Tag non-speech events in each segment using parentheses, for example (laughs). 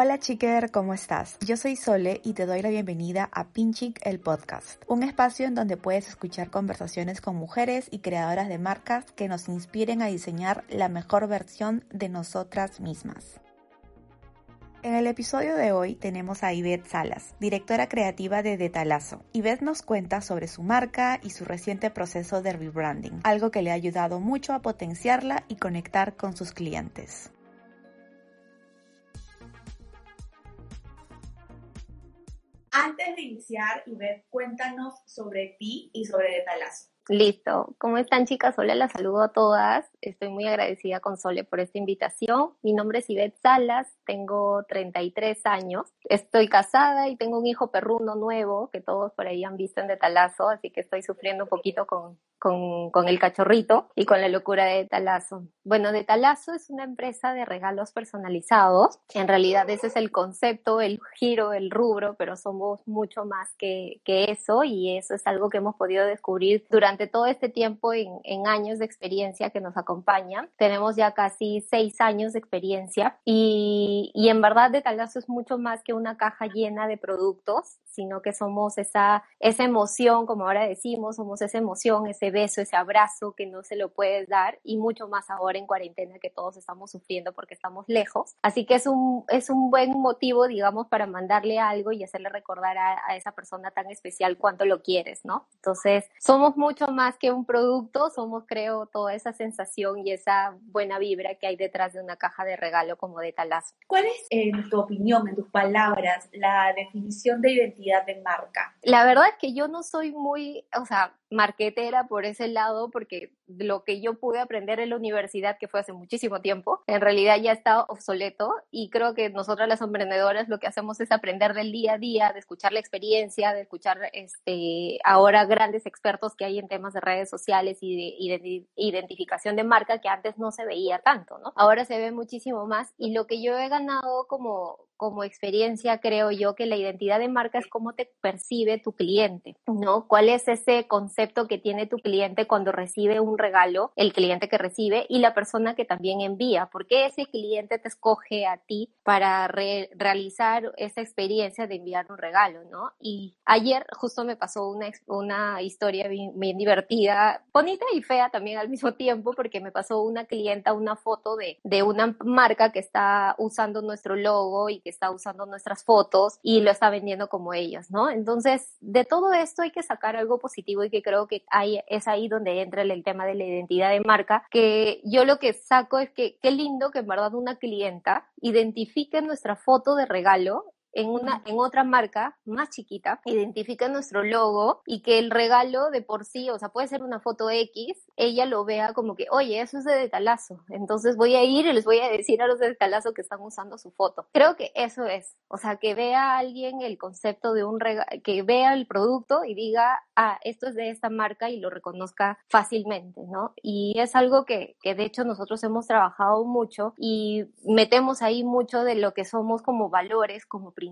Hola chiquer, ¿cómo estás? Yo soy Sole y te doy la bienvenida a Pinchic el podcast, un espacio en donde puedes escuchar conversaciones con mujeres y creadoras de marcas que nos inspiren a diseñar la mejor versión de nosotras mismas. En el episodio de hoy tenemos a Ivette Salas, directora creativa de Detalazo. Ivette nos cuenta sobre su marca y su reciente proceso de rebranding, algo que le ha ayudado mucho a potenciarla y conectar con sus clientes. Antes de iniciar, Ivette, cuéntanos sobre ti y sobre Detalazo. Listo. ¿Cómo están chicas? Hola, las saludo a todas. Estoy muy agradecida con Sole por esta invitación. Mi nombre es Ivette Salas, tengo 33 años. Estoy casada y tengo un hijo perruno nuevo que todos por ahí han visto en Detalazo, así que estoy sufriendo un poquito con, con, con, el cachorrito y con la locura de Talazo. Bueno, de Talazo es una empresa de regalos personalizados. En realidad ese es el concepto, el giro, el rubro, pero somos mucho más que, que eso y eso es algo que hemos podido descubrir durante todo este tiempo en, en años de experiencia que nos acompañan. Tenemos ya casi seis años de experiencia y, y en verdad de Talazo es mucho más que una caja llena de productos, sino que somos esa, esa emoción, como ahora decimos, somos esa emoción, ese beso, ese abrazo que no se lo puedes dar y mucho más ahora en cuarentena que todos estamos sufriendo porque estamos lejos. Así que es un, es un buen motivo, digamos, para mandarle algo y hacerle recordar a, a esa persona tan especial cuánto lo quieres, ¿no? Entonces, somos mucho más que un producto, somos, creo, toda esa sensación y esa buena vibra que hay detrás de una caja de regalo como de talazo. ¿Cuál es, en tu opinión, en tus palabras, la definición de identidad de marca? La verdad es que yo no soy muy, o sea, marquetera por ese lado, porque lo que yo pude aprender en la universidad, que fue hace muchísimo tiempo, en realidad ya está obsoleto y creo que nosotras las emprendedoras lo que hacemos es aprender del día a día, de escuchar la experiencia, de escuchar este, ahora grandes expertos que hay en temas de redes sociales y de, identificación de marca que antes no se veía tanto, ¿no? Ahora se ve muchísimo más y lo que yo he ganado como, como experiencia, creo yo que la identidad de marca es cómo te percibe tu cliente, ¿no? ¿Cuál es ese concepto que tiene tu cliente cuando recibe un regalo, el cliente que recibe y la persona que también envía? ¿Por qué ese cliente te escoge a ti para realizar esa experiencia de enviar un regalo, ¿no? Y ayer justo me pasó una, una historia bien, bien divertida, bonita y fea también al mismo tiempo, porque me pasó una clienta una foto de, de una marca que está usando nuestro logo y está usando nuestras fotos y lo está vendiendo como ellos, ¿no? Entonces, de todo esto hay que sacar algo positivo y que creo que hay, es ahí donde entra el, tema de la identidad de marca, que yo lo que saco es que qué lindo que en verdad una clienta identifique nuestra foto de regalo en, una, en otra marca más chiquita, identifica nuestro logo y que el regalo de por sí, o sea, puede ser una foto X, ella lo vea como que, oye, eso es de Detalazo. Entonces voy a ir y les voy a decir a los de Detalazo que están usando su foto. Creo que eso es. O sea, que vea a alguien el concepto de un regalo, que vea el producto y diga, ah, esto es de esta marca y lo reconozca fácilmente, ¿no? Y es algo que, que de hecho nosotros hemos trabajado mucho y metemos ahí mucho de lo que somos como valores, como principios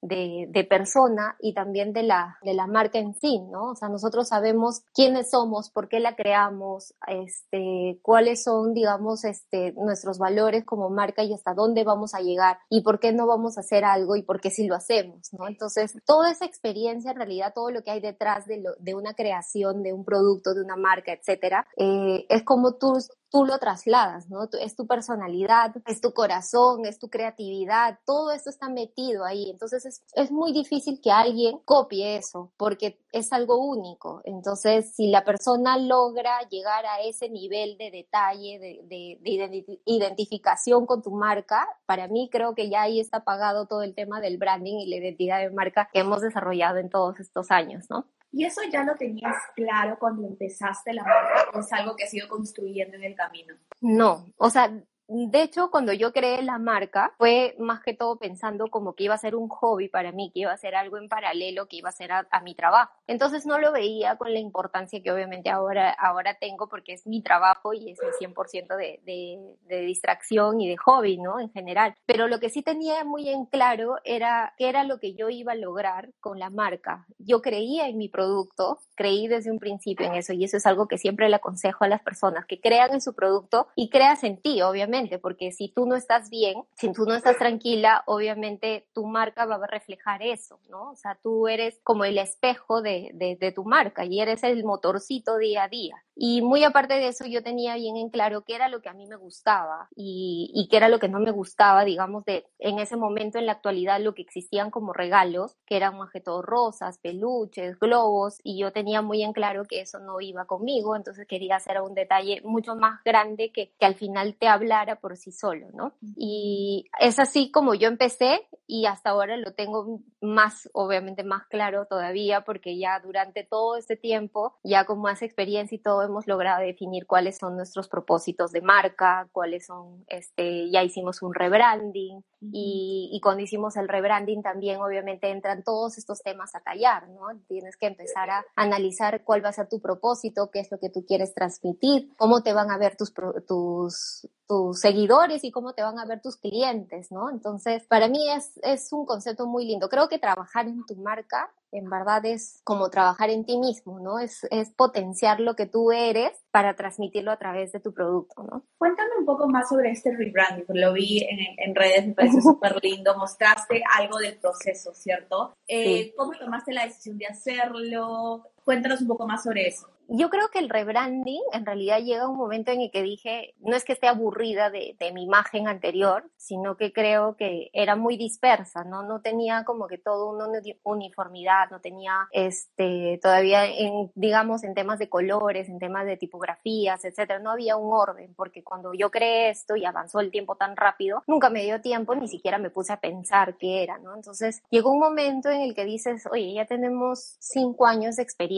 de, de persona y también de la, de la marca en sí, ¿no? O sea, nosotros sabemos quiénes somos, por qué la creamos, este, cuáles son, digamos, este, nuestros valores como marca y hasta dónde vamos a llegar y por qué no vamos a hacer algo y por qué sí lo hacemos, ¿no? Entonces, toda esa experiencia, en realidad, todo lo que hay detrás de una creación, de un producto, de una marca, etcétera, eh, es como tú tú lo trasladas, ¿no? Es tu personalidad, es tu corazón, es tu creatividad, todo esto está metido ahí. Entonces es, es, muy difícil que alguien copie eso porque es algo único. Entonces, si la persona logra llegar a ese nivel de detalle, de, de, de identificación con tu marca, para mí creo que ya ahí está pagado todo el tema del branding y la identidad de marca que hemos desarrollado en todos estos años, ¿no? ¿Y eso ya lo tenías claro cuando empezaste la marca o es algo que has ido construyendo en el camino? No, o sea, de hecho, cuando yo creé la marca, fue más que todo pensando como que iba a ser un hobby para mí, que iba a ser algo en paralelo, que iba a ser a, mi trabajo. Entonces no lo veía con la importancia que obviamente ahora, ahora tengo porque es mi trabajo y es mi 100% de, de, de distracción y de hobby, ¿no? En general. Pero lo que sí tenía muy en claro era qué era lo que yo iba a lograr con la marca. Yo creía en mi producto, creí desde un principio en eso y eso es algo que siempre le aconsejo a las personas, que crean en su producto y creas en ti, obviamente porque si tú no estás bien, si tú no estás tranquila, obviamente tu marca va a reflejar eso, ¿no? O sea, tú eres como el espejo de, de, tu marca y eres el motorcito día a día. Y muy aparte de eso, yo tenía bien en claro qué era lo que a mí me gustaba y, y qué era lo que no me gustaba, digamos, de en ese momento, en la actualidad, lo que existían como regalos, que eran más que todo rosas, peluches, globos, y yo tenía muy en claro que eso no iba conmigo, entonces quería hacer un detalle mucho más grande que, que al final te hablara por sí solo, ¿no? Y es así como yo empecé y hasta ahora lo tengo más, obviamente más claro todavía, porque ya durante todo este tiempo, ya con más experiencia y todo, hemos logrado definir cuáles son nuestros propósitos de marca, cuáles son, este, ya hicimos un rebranding y, y cuando hicimos el rebranding también obviamente entran todos estos temas a tallar, ¿no? Tienes que empezar a analizar cuál va a ser tu propósito, qué es lo que tú quieres transmitir, cómo te van a ver tus, tus, tus seguidores y cómo te van a ver tus clientes, ¿no? Entonces, para mí es, es un concepto muy lindo. Creo que trabajar en tu marca en verdad es como trabajar en ti mismo, ¿no? Es, es potenciar lo que tú eres para transmitirlo a través de tu producto, ¿no? Cuéntame un poco más sobre este rebranding, lo vi en, en redes, me parece súper lindo, mostraste algo del proceso, ¿cierto? Eh, ¿Cómo tomaste la decisión de hacerlo? Cuéntanos un poco más sobre eso yo creo que el rebranding en realidad llega un momento en el que dije, no es que esté aburrida de, de, mi imagen anterior, sino que creo que era muy dispersa, ¿no? No tenía como que todo una uniformidad, no tenía este, todavía en, digamos, en temas de colores, en temas de tipografías, etcétera, no había un orden, porque cuando yo creé esto y avanzó el tiempo tan rápido, nunca me dio tiempo, ni siquiera me puse a pensar qué era, ¿no? Entonces llegó un momento en el que dices, oye, ya tenemos cinco años de experiencia,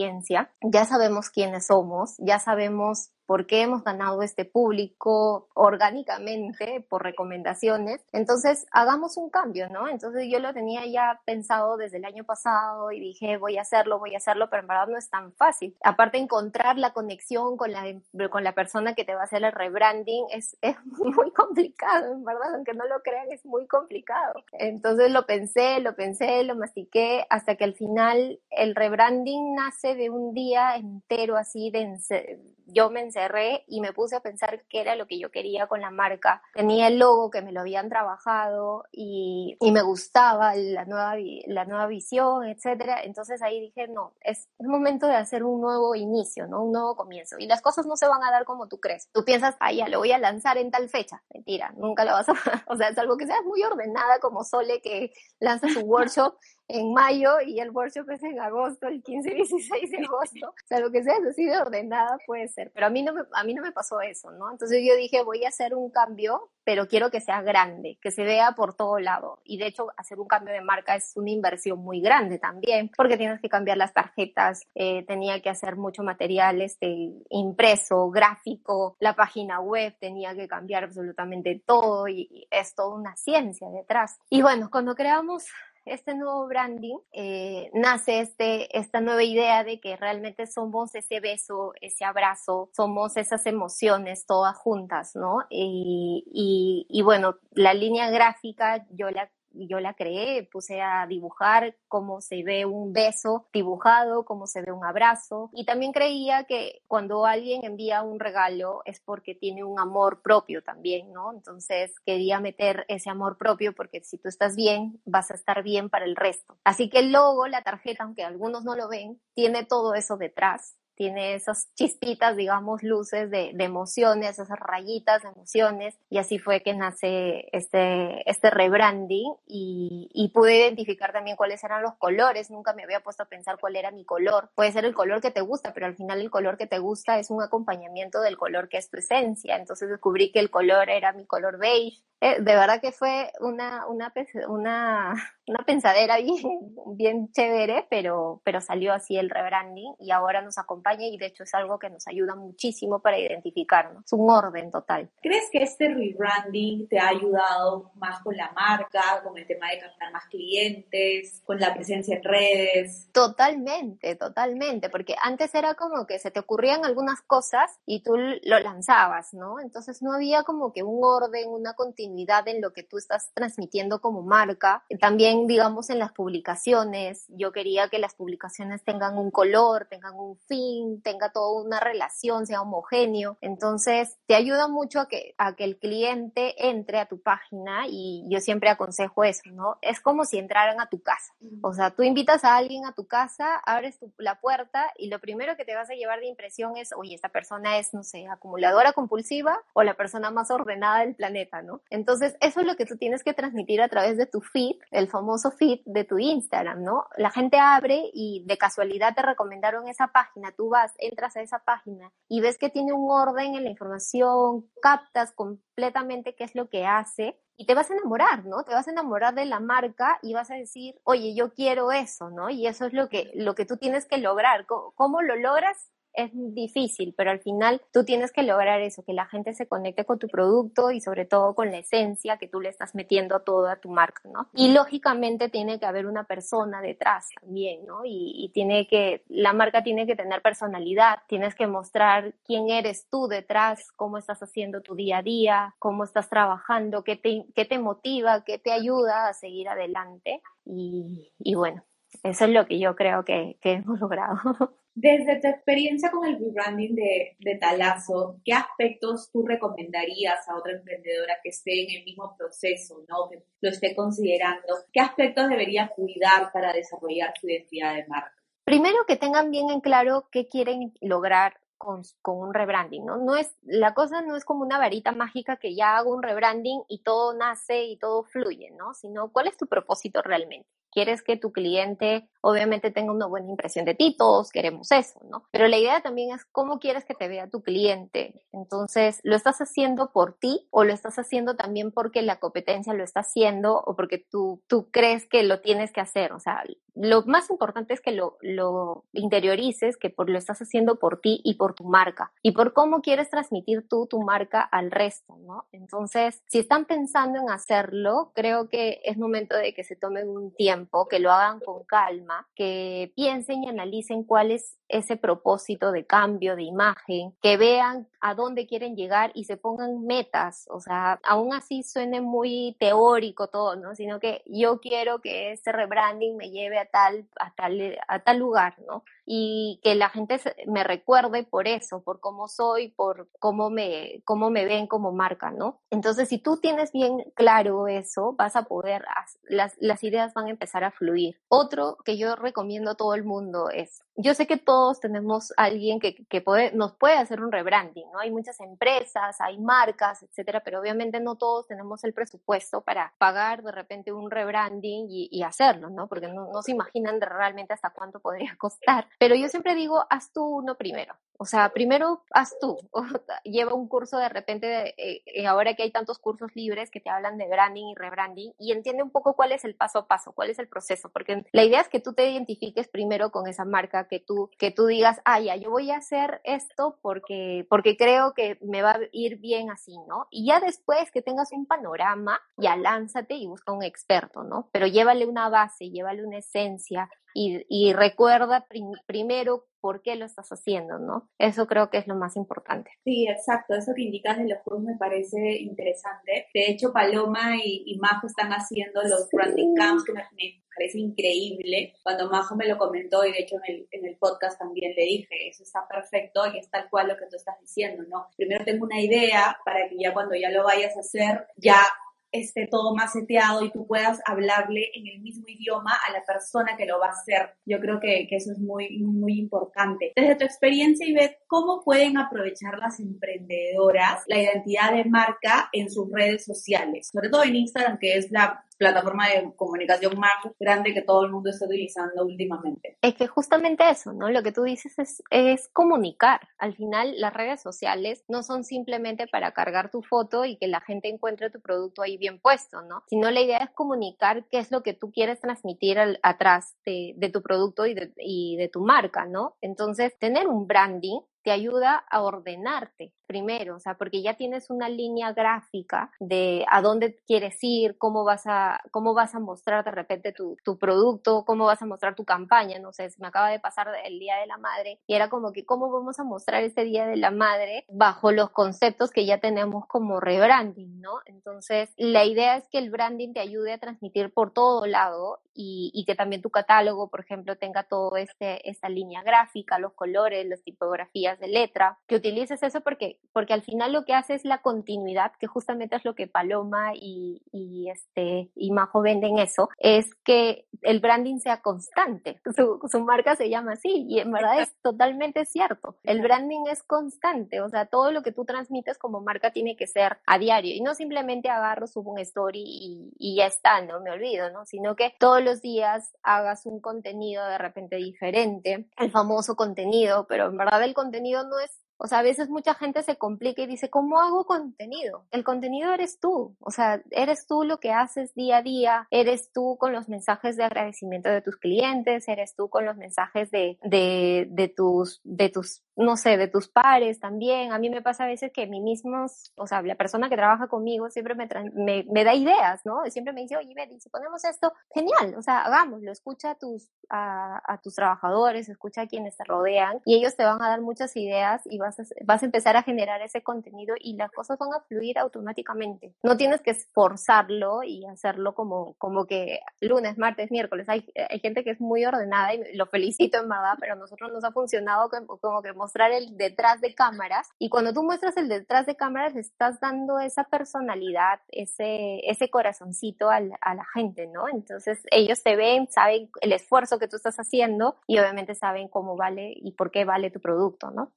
ya sabemos quién quiénes somos, ya sabemos por qué hemos ganado este público orgánicamente por recomendaciones. Entonces, hagamos un cambio, ¿no? Entonces, yo lo tenía ya pensado desde el año pasado y dije, voy a hacerlo, voy a hacerlo, pero en verdad no es tan fácil. Aparte, encontrar la conexión con la, con la persona que te va a hacer el rebranding es, es (laughs) muy complicado, en verdad, aunque no lo crean, es muy complicado. Entonces, lo pensé, lo pensé, lo mastiqué, hasta que al final el rebranding nace de un día entero así de yo me encerré y me puse a pensar qué era lo que yo quería con la marca. Tenía el logo que me lo habían trabajado y, y me gustaba la nueva, la nueva visión, etcétera. Entonces ahí dije, no, es el momento de hacer un nuevo inicio, ¿no? Un nuevo comienzo. Y las cosas no se van a dar como tú crees. Tú piensas, ah, ya, lo voy a lanzar en tal fecha. Mentira, nunca lo vas a... (laughs) o sea, es algo que sea muy ordenada como Sole que lanza su workshop en mayo y el workshop es en agosto, el 15 y 16 de agosto. O sea, lo que sea así de ordenada puede ser, pero a mí no me, a mí no me pasó eso, ¿no? Entonces yo dije, voy a hacer un cambio, pero quiero que sea grande, que se vea por todo lado. Y de hecho, hacer un cambio de marca es una inversión muy grande también, porque tienes que cambiar las tarjetas, eh, tenía que hacer mucho material este, impreso, gráfico, la página web, tenía que cambiar absolutamente todo y es toda una ciencia detrás. Y bueno, cuando creamos este nuevo branding, eh, nace este, esta nueva idea de que realmente somos ese beso, ese abrazo, somos esas emociones todas juntas, ¿no? Y, y, y bueno, la línea gráfica yo la yo la creé, puse a dibujar cómo se ve un beso dibujado, cómo se ve un abrazo. Y también creía que cuando alguien envía un regalo es porque tiene un amor propio también, ¿no? Entonces quería meter ese amor propio porque si tú estás bien, vas a estar bien para el resto. Así que el logo, la tarjeta, aunque algunos no lo ven, tiene todo eso detrás tiene esas chispitas, digamos, luces de, emociones, esas rayitas de emociones, y así fue que nace este, este rebranding y, pude identificar también cuáles eran los colores, nunca me había puesto a pensar cuál era mi color, puede ser el color que te gusta, pero al final el color que te gusta es un acompañamiento del color que es tu esencia, entonces descubrí que el color era mi color beige, de verdad que fue una, una, una, una pensadera bien, bien chévere, pero, pero salió así el rebranding y ahora nos acompaña y de hecho es algo que nos ayuda muchísimo para identificarnos. Es un orden total. ¿Crees que este rebranding te ha ayudado más con la marca, con el tema de captar más clientes, con la presencia en redes? Totalmente, totalmente, porque antes era como que se te ocurrían algunas cosas y tú lo lanzabas, ¿no? Entonces no había como que un orden, una continuidad continuidad en lo que tú estás transmitiendo como marca. También, digamos, en las publicaciones, yo quería que las publicaciones tengan un color, tengan un fin, tenga toda una relación, sea homogéneo. Entonces, te ayuda mucho a que, a que el cliente entre a tu página y yo siempre aconsejo eso, ¿no? Es como si entraran a tu casa. O sea, tú invitas a alguien a tu casa, abres la puerta y lo primero que te vas a llevar de impresión es, oye, esta persona es, no sé, acumuladora compulsiva o la persona más ordenada del planeta, ¿no? Entonces, eso es lo que tú tienes que transmitir a través de tu feed, el famoso feed de tu Instagram, ¿no? La gente abre y de casualidad te recomendaron esa página, tú vas, entras a esa página y ves que tiene un orden en la información, captas completamente qué es lo que hace y te vas a enamorar, ¿no? Te vas a enamorar de la marca y vas a decir, oye, yo quiero eso, ¿no? Y eso es lo que, lo que tú tienes que lograr. ¿Cómo, lo logras? Es difícil, pero al final tú tienes que lograr eso, que la gente se conecte con tu producto y sobre todo con la esencia que tú le estás metiendo a toda tu marca, ¿no? Y lógicamente tiene que haber una persona detrás también, ¿no? Y, tiene que, la marca tiene que tener personalidad, tienes que mostrar quién eres tú detrás, cómo estás haciendo tu día a día, cómo estás trabajando, qué te, qué te motiva, qué te ayuda a seguir adelante. Y, y bueno, eso es lo que yo creo que, que hemos (laughs) logrado. Desde tu experiencia con el rebranding de, de Talazo, ¿qué aspectos tú recomendarías a otra emprendedora que esté en el mismo proceso, ¿no? que lo esté considerando? ¿Qué aspectos debería cuidar para desarrollar su identidad de marca? Primero que tengan bien en claro qué quieren lograr con, con, un rebranding, ¿no? No es, la cosa no es como una varita mágica que ya hago un rebranding y todo nace y todo fluye, ¿no? Sino cuál es tu propósito realmente quieres que tu cliente obviamente tenga una buena impresión de ti, todos queremos eso, ¿no? Pero la idea también es cómo quieres que te vea tu cliente. Entonces, ¿lo estás haciendo por ti o lo estás haciendo también porque la competencia lo está haciendo o porque tú, tú crees que lo tienes que hacer? O sea, lo más importante es que lo, interiorices, que por, lo estás haciendo por ti y por tu marca y por cómo quieres transmitir tú tu marca al resto, ¿no? Entonces, si están pensando en hacerlo, creo que es momento de que se tomen un tiempo que lo hagan con calma, que piensen y analicen cuál es ese propósito de cambio de imagen, que vean a dónde quieren llegar y se pongan metas, o sea, aún así suene muy teórico todo, ¿no? Sino que yo quiero que ese rebranding me lleve a tal, a tal, a tal lugar, ¿no? y que la gente me recuerde por eso, por cómo soy, por cómo me, cómo me ven como marca, ¿no? Entonces, si tú tienes bien claro eso, vas a poder, las, las ideas van a empezar a fluir. Otro que yo recomiendo a todo el mundo es, yo sé que todos tenemos alguien que, que puede, nos puede hacer un rebranding, ¿no? Hay muchas empresas, hay marcas, etcétera, pero obviamente no todos tenemos el presupuesto para pagar de repente un rebranding y, y hacerlo, ¿no? Porque no, no se imaginan realmente hasta cuánto podría (laughs) costar. Pero yo siempre digo, haz tú uno primero. O sea, primero haz tú. (laughs) Lleva un curso de repente, eh, eh, ahora que hay tantos cursos libres que te hablan de branding y rebranding, y entiende un poco cuál es el paso a paso, cuál es el proceso, porque la idea es que tú te identifiques primero con esa marca, que tú, que tú digas, ah, ya, yo voy a hacer esto porque, porque creo que me va a ir bien así, ¿no? Y ya después que tengas un panorama, ya lánzate y busca un experto, ¿no? Pero llévale una base, llévale una esencia, y, recuerda primero por qué lo estás haciendo, ¿no? Eso creo que es lo más importante. Sí, exacto. Eso que indicas de los cursos me parece interesante. De hecho, Paloma y, Majo están haciendo los branding camps que me, parece increíble. Cuando Majo me lo comentó y de hecho en el, en el podcast también le dije, eso está perfecto y es tal cual lo que tú estás diciendo, ¿no? Primero tengo una idea para que ya cuando ya lo vayas a hacer, ya esté todo más seteado y tú puedas hablarle en el mismo idioma a la persona que lo va a hacer. Yo creo que, que eso es muy, muy, importante. Desde tu experiencia, Ivette, ¿cómo pueden aprovechar las emprendedoras la identidad de marca en sus redes sociales? Sobre todo en Instagram, que es la plataforma de comunicación más grande que todo el mundo está utilizando últimamente. Es que justamente eso, ¿no? Lo que tú dices es, es comunicar. Al final, las redes sociales no son simplemente para cargar tu foto y que la gente encuentre tu producto ahí bien puesto, ¿no? Sino la idea es comunicar qué es lo que tú quieres transmitir atrás de, de, tu producto y de, y de tu marca, ¿no? Entonces, tener un branding te ayuda a ordenarte primero, o sea, porque ya tienes una línea gráfica de a dónde quieres ir, cómo vas a, cómo vas a mostrar de repente tu, tu producto, cómo vas a mostrar tu campaña, no sé, me acaba de pasar el Día de la Madre y era como que cómo vamos a mostrar este Día de la Madre bajo los conceptos que ya tenemos como rebranding, ¿no? Entonces, la idea es que el branding te ayude a transmitir por todo lado y, y que también tu catálogo, por ejemplo, tenga todo este, esta línea gráfica, los colores, las tipografías de letra, que utilices eso porque, porque al final lo que hace es la continuidad, que justamente es lo que Paloma y, y este, y Majo venden eso, es que el branding sea constante. Su, su marca se llama así y en verdad es (laughs) totalmente cierto. El branding es constante, o sea, todo lo que tú transmites como marca tiene que ser a diario y no simplemente agarro, subo un story y, y ya está, no me olvido, ¿no? Sino que los días hagas un contenido de repente diferente, el famoso contenido, pero en verdad el contenido no es o sea, a veces mucha gente se complica y dice, ¿cómo hago contenido? El contenido eres tú. O sea, eres tú lo que haces día a día, eres tú con los mensajes de agradecimiento de tus clientes, eres tú con los mensajes de, de, de tus, de tus, no sé, de tus pares también. A mí me pasa a veces que mí mismos, o sea, la persona que trabaja conmigo siempre me, me, me, da ideas, ¿no? Siempre me dice, oye, Betty, si ponemos esto, genial, o sea, hagámoslo, escucha a tus, a, a tus trabajadores, escucha a quienes te rodean y ellos te van a dar muchas ideas y vas vas a, empezar a generar ese contenido y las cosas van a fluir automáticamente. No tienes que esforzarlo y hacerlo como, como que lunes, martes, miércoles. Hay, hay gente que es muy ordenada y lo felicito en verdad, pero a nosotros nos ha funcionado como, como que mostrar el detrás de cámaras y cuando tú muestras el detrás de cámaras estás dando esa personalidad, ese, ese corazoncito a la, a la gente, ¿no? Entonces ellos te ven, saben el esfuerzo que tú estás haciendo y obviamente saben cómo vale y por qué vale tu producto, ¿no?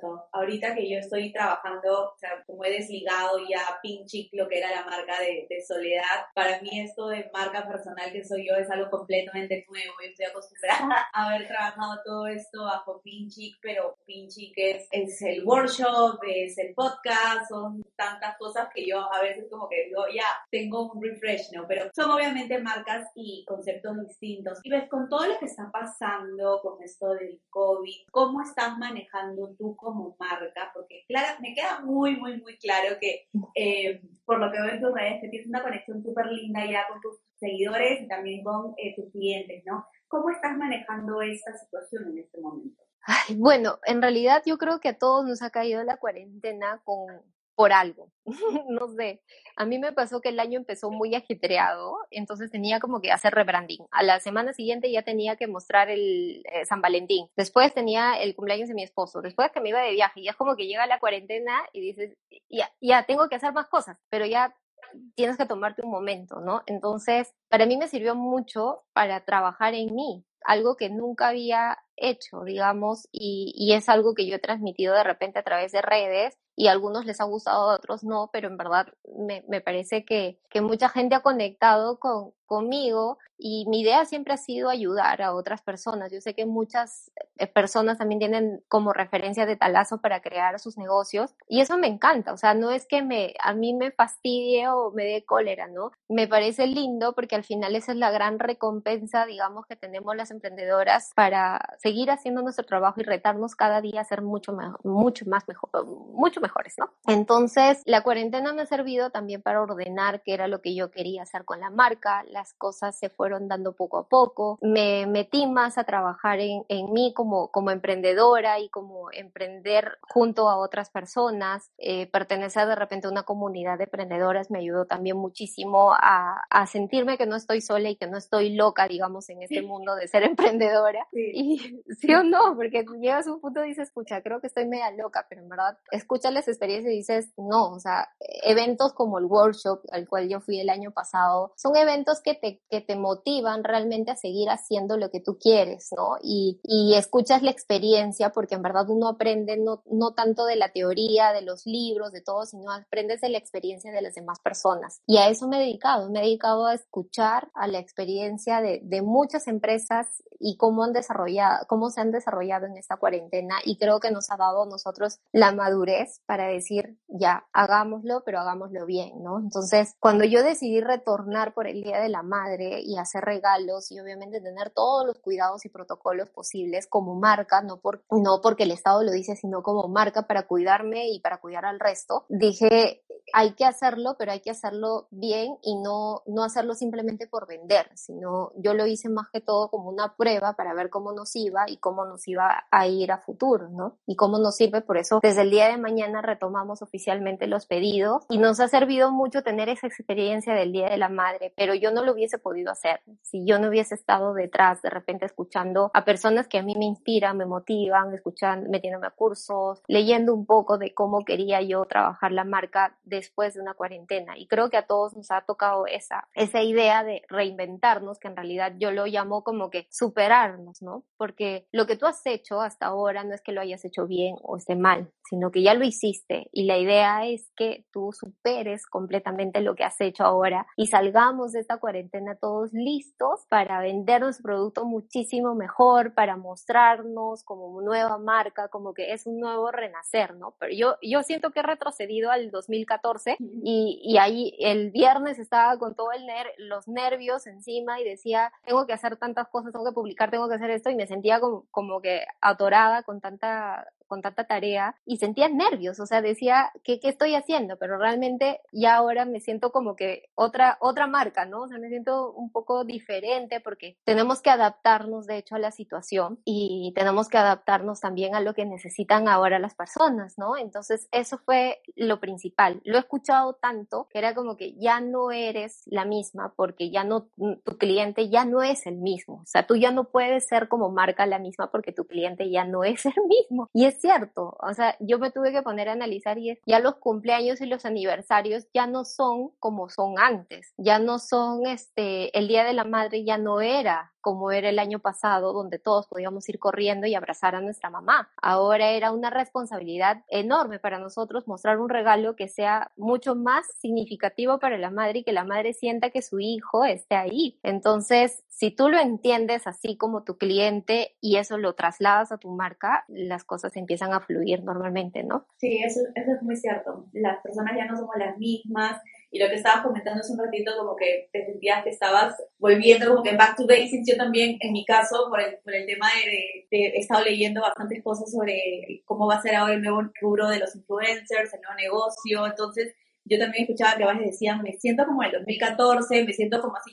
Cierto Ahorita que yo estoy trabajando, o sea, como he desligado ya Pinchic, lo que era la marca de, de, Soledad, para mí esto de marca personal que soy yo es algo completamente nuevo. Yo estoy acostumbrada (laughs) a haber trabajado todo esto bajo Pinchic, pero Pinchic es, es el workshop, es el podcast, son tantas cosas que yo a veces como que digo, ya, tengo un refresh, ¿no? Pero son obviamente marcas y conceptos distintos. Y ves, con todo lo que está pasando, con esto del COVID, ¿cómo estás manejando tú como marca, porque claro, me queda muy, muy, muy claro que eh, por lo que veo en tus redes, que tienes una conexión súper linda ya con tus seguidores y también con eh, tus clientes, ¿no? ¿Cómo estás manejando esta situación en este momento? Ay, bueno, en realidad yo creo que a todos nos ha caído la cuarentena con, por algo. (laughs) no sé. A mí me pasó que el año empezó muy ajetreado, entonces tenía como que hacer rebranding. A la semana siguiente ya tenía que mostrar el eh, San Valentín. Después tenía el cumpleaños de mi esposo. Después que me iba de viaje. Y es como que llega la cuarentena y dices, ya, ya tengo que hacer más cosas, pero ya tienes que tomarte un momento, ¿no? Entonces, para mí me sirvió mucho para trabajar en mí, algo que nunca había hecho, digamos, y, y, es algo que yo he transmitido de repente a través de redes y a algunos les ha gustado, a otros no, pero en verdad me, me parece que, que, mucha gente ha conectado con, conmigo y mi idea siempre ha sido ayudar a otras personas. Yo sé que muchas eh, personas también tienen como referencia de talazo para crear sus negocios y eso me encanta, o sea, no es que me, a mí me fastidie o me dé cólera, ¿no? Me parece lindo porque al final esa es la gran recompensa, digamos, que tenemos las emprendedoras para seguir haciendo nuestro trabajo y retarnos cada día a ser mucho, mejor, mucho más mejor, mucho mejores, ¿no? Entonces, la cuarentena me ha servido también para ordenar qué era lo que yo quería hacer con la marca, las cosas se fueron dando poco a poco, me metí más a trabajar en, en mí como, como emprendedora y como emprender junto a otras personas, eh, pertenecer de repente a una comunidad de emprendedoras me ayudó también muchísimo a, a, sentirme que no estoy sola y que no estoy loca, digamos, en este mundo de ser (laughs) emprendedora. Sí. Y (laughs) sí o no, porque llegas a un punto y dices, escucha, creo que estoy media loca, pero en verdad escuchas las experiencias y dices, no, o sea, eventos como el workshop al cual yo fui el año pasado, son eventos que te, que te motivan realmente a seguir haciendo lo que tú quieres, ¿no? Y, y escuchas la experiencia porque en verdad uno aprende no, no tanto de la teoría, de los libros, de todo, sino aprendes de la experiencia de las demás personas. Y a eso me he dedicado, me he dedicado a escuchar a la experiencia de, de muchas empresas y cómo han desarrollado, cómo se han desarrollado en esta cuarentena y creo que nos ha dado a nosotros la madurez para decir, ya, hagámoslo, pero hagámoslo bien, ¿no? Entonces, cuando yo decidí retornar por el Día de la Madre y hacer regalos y obviamente tener todos los cuidados y protocolos posibles como marca, no, por, no porque el Estado lo dice, sino como marca para cuidarme y para cuidar al resto, dije, hay que hacerlo, pero hay que hacerlo bien y no, no hacerlo simplemente por vender, sino yo lo hice más que todo como una prueba para ver cómo nos iba y cómo nos iba a ir a futuro, ¿no? Y cómo nos sirve, por eso desde el día de mañana retomamos oficialmente los pedidos y nos ha servido mucho tener esa experiencia del Día de la Madre, pero yo no lo hubiese podido hacer si yo no hubiese estado detrás, de repente escuchando a personas que a mí me inspiran, me motivan, escuchando, metiéndome a cursos, leyendo un poco de cómo quería yo trabajar la marca después de una cuarentena. Y creo que a todos nos ha tocado esa, esa idea de reinventarnos, que en realidad yo lo llamo como que superarnos, ¿no? Porque lo que tú has hecho hasta ahora no es que lo hayas hecho bien o esté mal, sino que ya lo hiciste y la idea es que tú superes completamente lo que has hecho ahora y salgamos de esta cuarentena todos listos para vender nuestro producto muchísimo mejor, para mostrarnos como nueva marca, como que es un nuevo renacer, ¿no? Pero yo, yo siento que he retrocedido al 2014 y, y ahí el viernes estaba con todo el ner los nervios encima y decía, tengo que hacer tantas cosas, tengo que publicar, tengo que hacer esto y me sentía como, como que atorada con tanta con tanta tarea y sentía nervios, o sea, decía, ¿qué, ¿qué, estoy haciendo? Pero realmente ya ahora me siento como que otra, otra marca, ¿no? O sea, me siento un poco diferente porque tenemos que adaptarnos, de hecho, a la situación y tenemos que adaptarnos también a lo que necesitan ahora las personas, ¿no? Entonces, eso fue lo principal. Lo he escuchado tanto que era como que ya no eres la misma porque ya no, tu cliente ya no es el mismo. O sea, tú ya no puedes ser como marca la misma porque tu cliente ya no es el mismo. Y es cierto, o sea, yo me tuve que poner a analizar y ya los cumpleaños y los aniversarios ya no son como son antes, ya no son, este, el Día de la Madre ya no era como era el año pasado, donde todos podíamos ir corriendo y abrazar a nuestra mamá. Ahora era una responsabilidad enorme para nosotros mostrar un regalo que sea mucho más significativo para la madre y que la madre sienta que su hijo esté ahí. Entonces, si tú lo entiendes así como tu cliente y eso lo trasladas a tu marca, las cosas empiezan a fluir normalmente, ¿no? Sí, eso, eso es muy cierto. Las personas ya no somos las mismas y lo que estabas comentando hace un ratito, como que te sentías que estabas volviendo como que back to basics. Yo también, en mi caso, por el, por el tema de, he estado leyendo bastantes cosas sobre cómo va a ser ahora el nuevo rubro de los influencers, el nuevo negocio. Entonces, yo también escuchaba que a veces decían, me siento como en el 2014, me siento como así.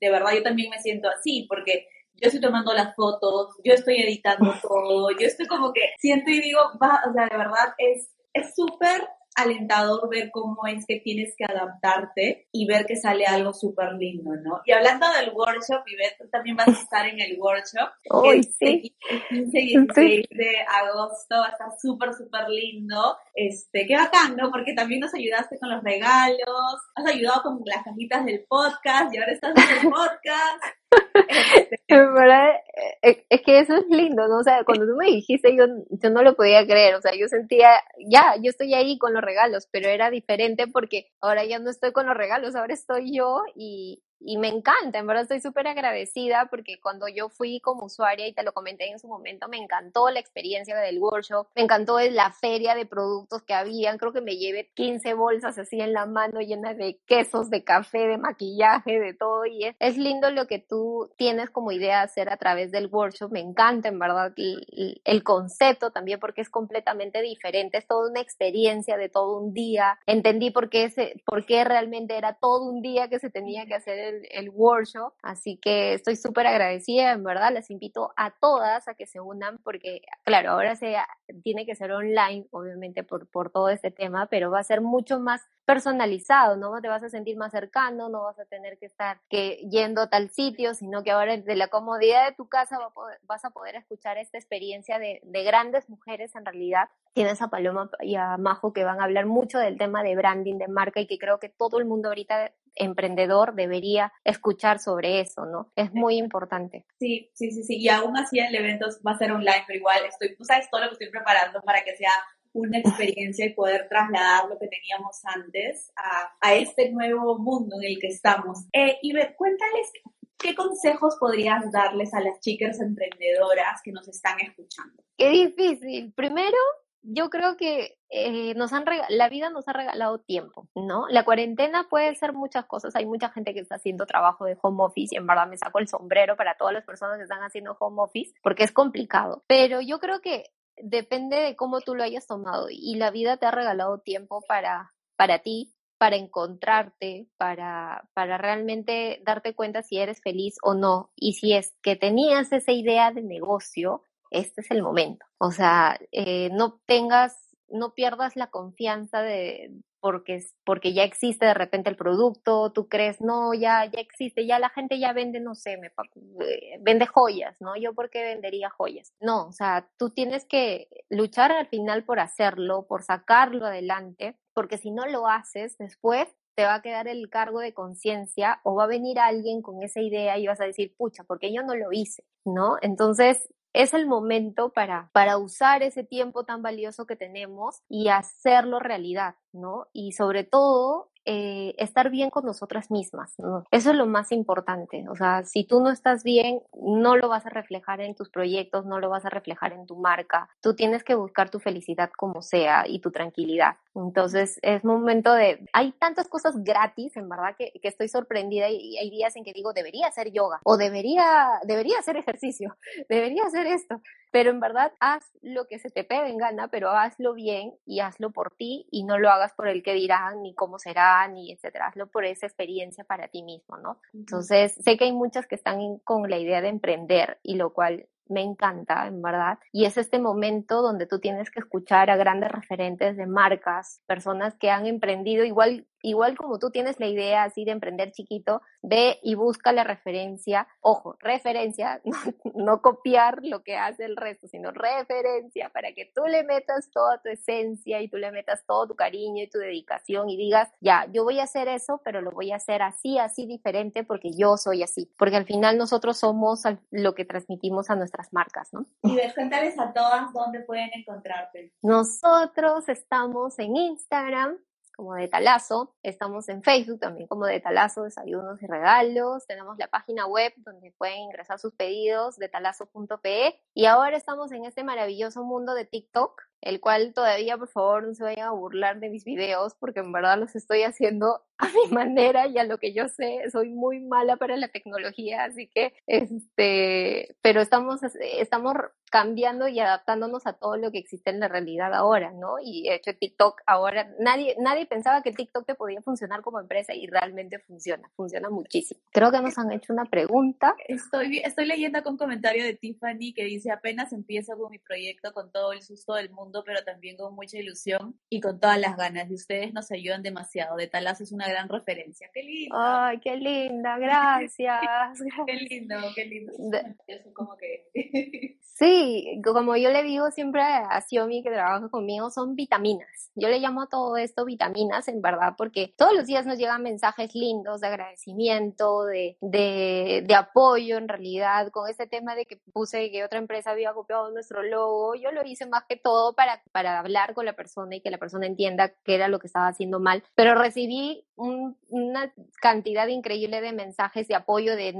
De verdad, yo también me siento así, porque yo estoy tomando las fotos, yo estoy editando todo, yo estoy como que siento y digo, va, o sea, de verdad es es súper alentador ver cómo es que tienes que adaptarte y ver que sale algo súper lindo, ¿no? Y hablando del workshop, Ivette, tú también vas a estar en el workshop. Hoy sí. El 15 y 16 de agosto va a estar súper, súper lindo. Este, qué bacán, ¿no? Porque también nos ayudaste con los regalos, has ayudado con las cajitas del podcast y ahora estás en el (laughs) podcast. Eh, es que eso es lindo, ¿no? O sea, cuando tú me dijiste, yo, yo no lo podía creer, o sea, yo sentía, ya, yo estoy ahí con los regalos, pero era diferente porque ahora ya no estoy con los regalos, ahora estoy yo y, y me encanta, en verdad estoy súper agradecida porque cuando yo fui como usuaria y te lo comenté en su momento, me encantó la experiencia del workshop, me encantó la feria de productos que habían, creo que me llevé 15 bolsas así en la mano llenas de quesos, de café, de maquillaje, de todo y es, es lindo lo que tú tienes como idea hacer a través del workshop, me encanta en verdad el, el concepto también porque es completamente diferente, es toda una experiencia de todo un día, entendí por qué, se, por qué realmente era todo un día que se tenía que hacer el, workshop. Así que estoy súper agradecida, en verdad. Les invito a todas a que se unan porque, claro, ahora se tiene que ser online, obviamente, por, por todo este tema, pero va a ser mucho más personalizado, ¿no? Te vas a sentir más cercano, no vas a tener que estar que yendo a tal sitio, sino que ahora desde la comodidad de tu casa vas a poder escuchar esta experiencia de, de grandes mujeres en realidad. Tienes a Paloma y a Majo que van a hablar mucho del tema de branding, de marca y que creo que todo el mundo ahorita emprendedor debería escuchar sobre eso, ¿no? Es muy importante. Sí, sí, sí, sí. Y aún así el evento va a ser online, pero igual estoy, tú sabes todo lo que estoy preparando para que sea una experiencia y poder trasladar lo que teníamos antes a, a este nuevo mundo en el que estamos. Eh, y cuéntales ¿qué consejos podrías darles a las chicas emprendedoras que nos están escuchando? Qué difícil. Primero, yo creo que eh, nos han la vida nos ha regalado tiempo, ¿no? La cuarentena puede ser muchas cosas. Hay mucha gente que está haciendo trabajo de home office y en verdad me saco el sombrero para todas las personas que están haciendo home office porque es complicado. Pero yo creo que depende de cómo tú lo hayas tomado y la vida te ha regalado tiempo para, para ti, para encontrarte, para, para realmente darte cuenta si eres feliz o no. Y si es que tenías esa idea de negocio, este es el momento. O sea, eh, no tengas, no pierdas la confianza de porque, porque ya existe de repente el producto, tú crees, no, ya, ya existe, ya la gente ya vende, no sé, me, eh, vende joyas, ¿no? Yo por qué vendería joyas. No, o sea, tú tienes que luchar al final por hacerlo, por sacarlo adelante, porque si no lo haces, después te va a quedar el cargo de conciencia o va a venir alguien con esa idea y vas a decir, pucha, porque yo no lo hice, ¿no? Entonces, es el momento para, para usar ese tiempo tan valioso que tenemos y hacerlo realidad, ¿no? Y sobre todo, eh, estar bien con nosotras mismas. Eso es lo más importante. O sea, si tú no estás bien, no lo vas a reflejar en tus proyectos, no lo vas a reflejar en tu marca. Tú tienes que buscar tu felicidad como sea y tu tranquilidad. Entonces es momento de... Hay tantas cosas gratis, en verdad, que, que estoy sorprendida y hay días en que digo, debería hacer yoga o debería, debería hacer ejercicio, (laughs) debería hacer esto pero en verdad haz lo que se te pegue en gana, pero hazlo bien y hazlo por ti y no lo hagas por el que dirán, ni cómo será, ni etcétera, hazlo por esa experiencia para ti mismo, ¿no? Entonces, sé que hay muchas que están con la idea de emprender y lo cual me encanta, en verdad. Y es este momento donde tú tienes que escuchar a grandes referentes de marcas, personas que han emprendido igual igual como tú tienes la idea así de emprender chiquito, ve y busca la referencia, ojo, referencia, (laughs) no, copiar lo que hace el resto, sino referencia para que tú le metas toda tu esencia y tú le metas todo tu cariño y tu dedicación y digas, ya, yo voy a hacer eso, pero lo voy a hacer así, así diferente porque yo soy así, porque al final nosotros somos lo que transmitimos a nuestras marcas, ¿no? Y ves, cuéntales a todas dónde pueden encontrarte. Nosotros estamos en Instagram como de Talazo. Estamos en Facebook también como de Talazo, desayunos y regalos. Tenemos la página web donde pueden ingresar sus pedidos de talazo.pe. Y ahora estamos en este maravilloso mundo de TikTok, el cual todavía, por favor, no se vayan a burlar de mis videos porque en verdad los estoy haciendo (laughs) a mi manera y a lo que yo sé. Soy muy mala para la tecnología, así que, este, pero estamos, estamos cambiando y adaptándonos a todo lo que existe en la realidad ahora, ¿no? Y he hecho TikTok ahora, nadie, nadie pensaba que TikTok te podía funcionar como empresa y realmente funciona, funciona muchísimo. Creo que nos han hecho una pregunta. Estoy, estoy leyendo con un comentario de Tiffany que dice, apenas empiezo con mi proyecto con todo el susto del mundo, pero también con mucha ilusión y con todas las ganas. Y ustedes nos ayudan demasiado. De Talas es una gran referencia. Qué lindo. Ay, qué linda, (laughs) gracias. qué lindo, qué lindo. Eso como que... (laughs) Sí, como yo le digo siempre a Xiomi que trabaja conmigo, son vitaminas. Yo le llamo a todo esto vitaminas, en verdad, porque todos los días nos llegan mensajes lindos de agradecimiento, de, de, de apoyo, en realidad, con este tema de que puse que otra empresa había copiado nuestro logo. Yo lo hice más que todo para, para hablar con la persona y que la persona entienda qué era lo que estaba haciendo mal, pero recibí una cantidad increíble de mensajes de apoyo de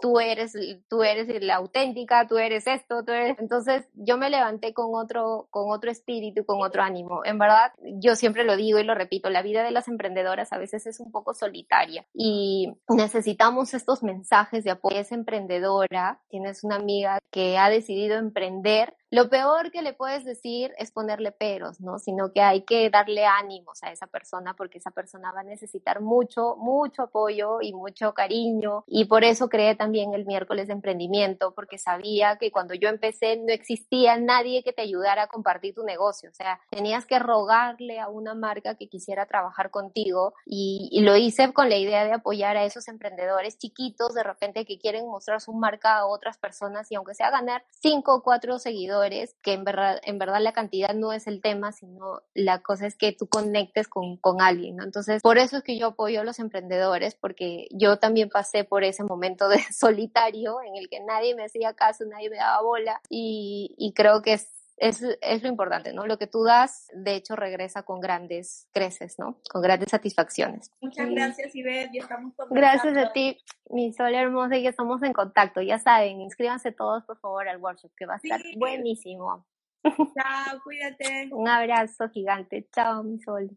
tú eres, tú eres la auténtica, tú eres esto, tú eres entonces yo me levanté con otro, con otro espíritu, con otro ánimo. En verdad, yo siempre lo digo y lo repito, la vida de las emprendedoras a veces es un poco solitaria y necesitamos estos mensajes de apoyo. Es emprendedora, tienes una amiga que ha decidido emprender lo peor que le puedes decir es ponerle peros, ¿no? Sino que hay que darle ánimos a esa persona porque esa persona va a necesitar mucho, mucho apoyo y mucho cariño. Y por eso creé también el miércoles de emprendimiento, porque sabía que cuando yo empecé no existía nadie que te ayudara a compartir tu negocio. O sea, tenías que rogarle a una marca que quisiera trabajar contigo y, y lo hice con la idea de apoyar a esos emprendedores chiquitos de repente que quieren mostrar su marca a otras personas y aunque sea ganar cinco o cuatro seguidores, que en verdad, en verdad la cantidad no es el tema, sino la cosa es que tú conectes con, con alguien, ¿no? Entonces, por eso es que yo apoyo a los emprendedores, porque yo también pasé por ese momento de (laughs) solitario en el que nadie me hacía caso, nadie me daba bola y, y creo que es es, es, lo importante, ¿no? Lo que tú das, de hecho, regresa con grandes creces, ¿no? Con grandes satisfacciones. Muchas gracias, Ivette, ya estamos Gracias a ti, mi sol hermosa, y ya estamos en contacto. Ya saben, inscríbanse todos, por favor, al workshop, que va a estar buenísimo. Chao, cuídate. (laughs) Un abrazo gigante. Chao, mi sol.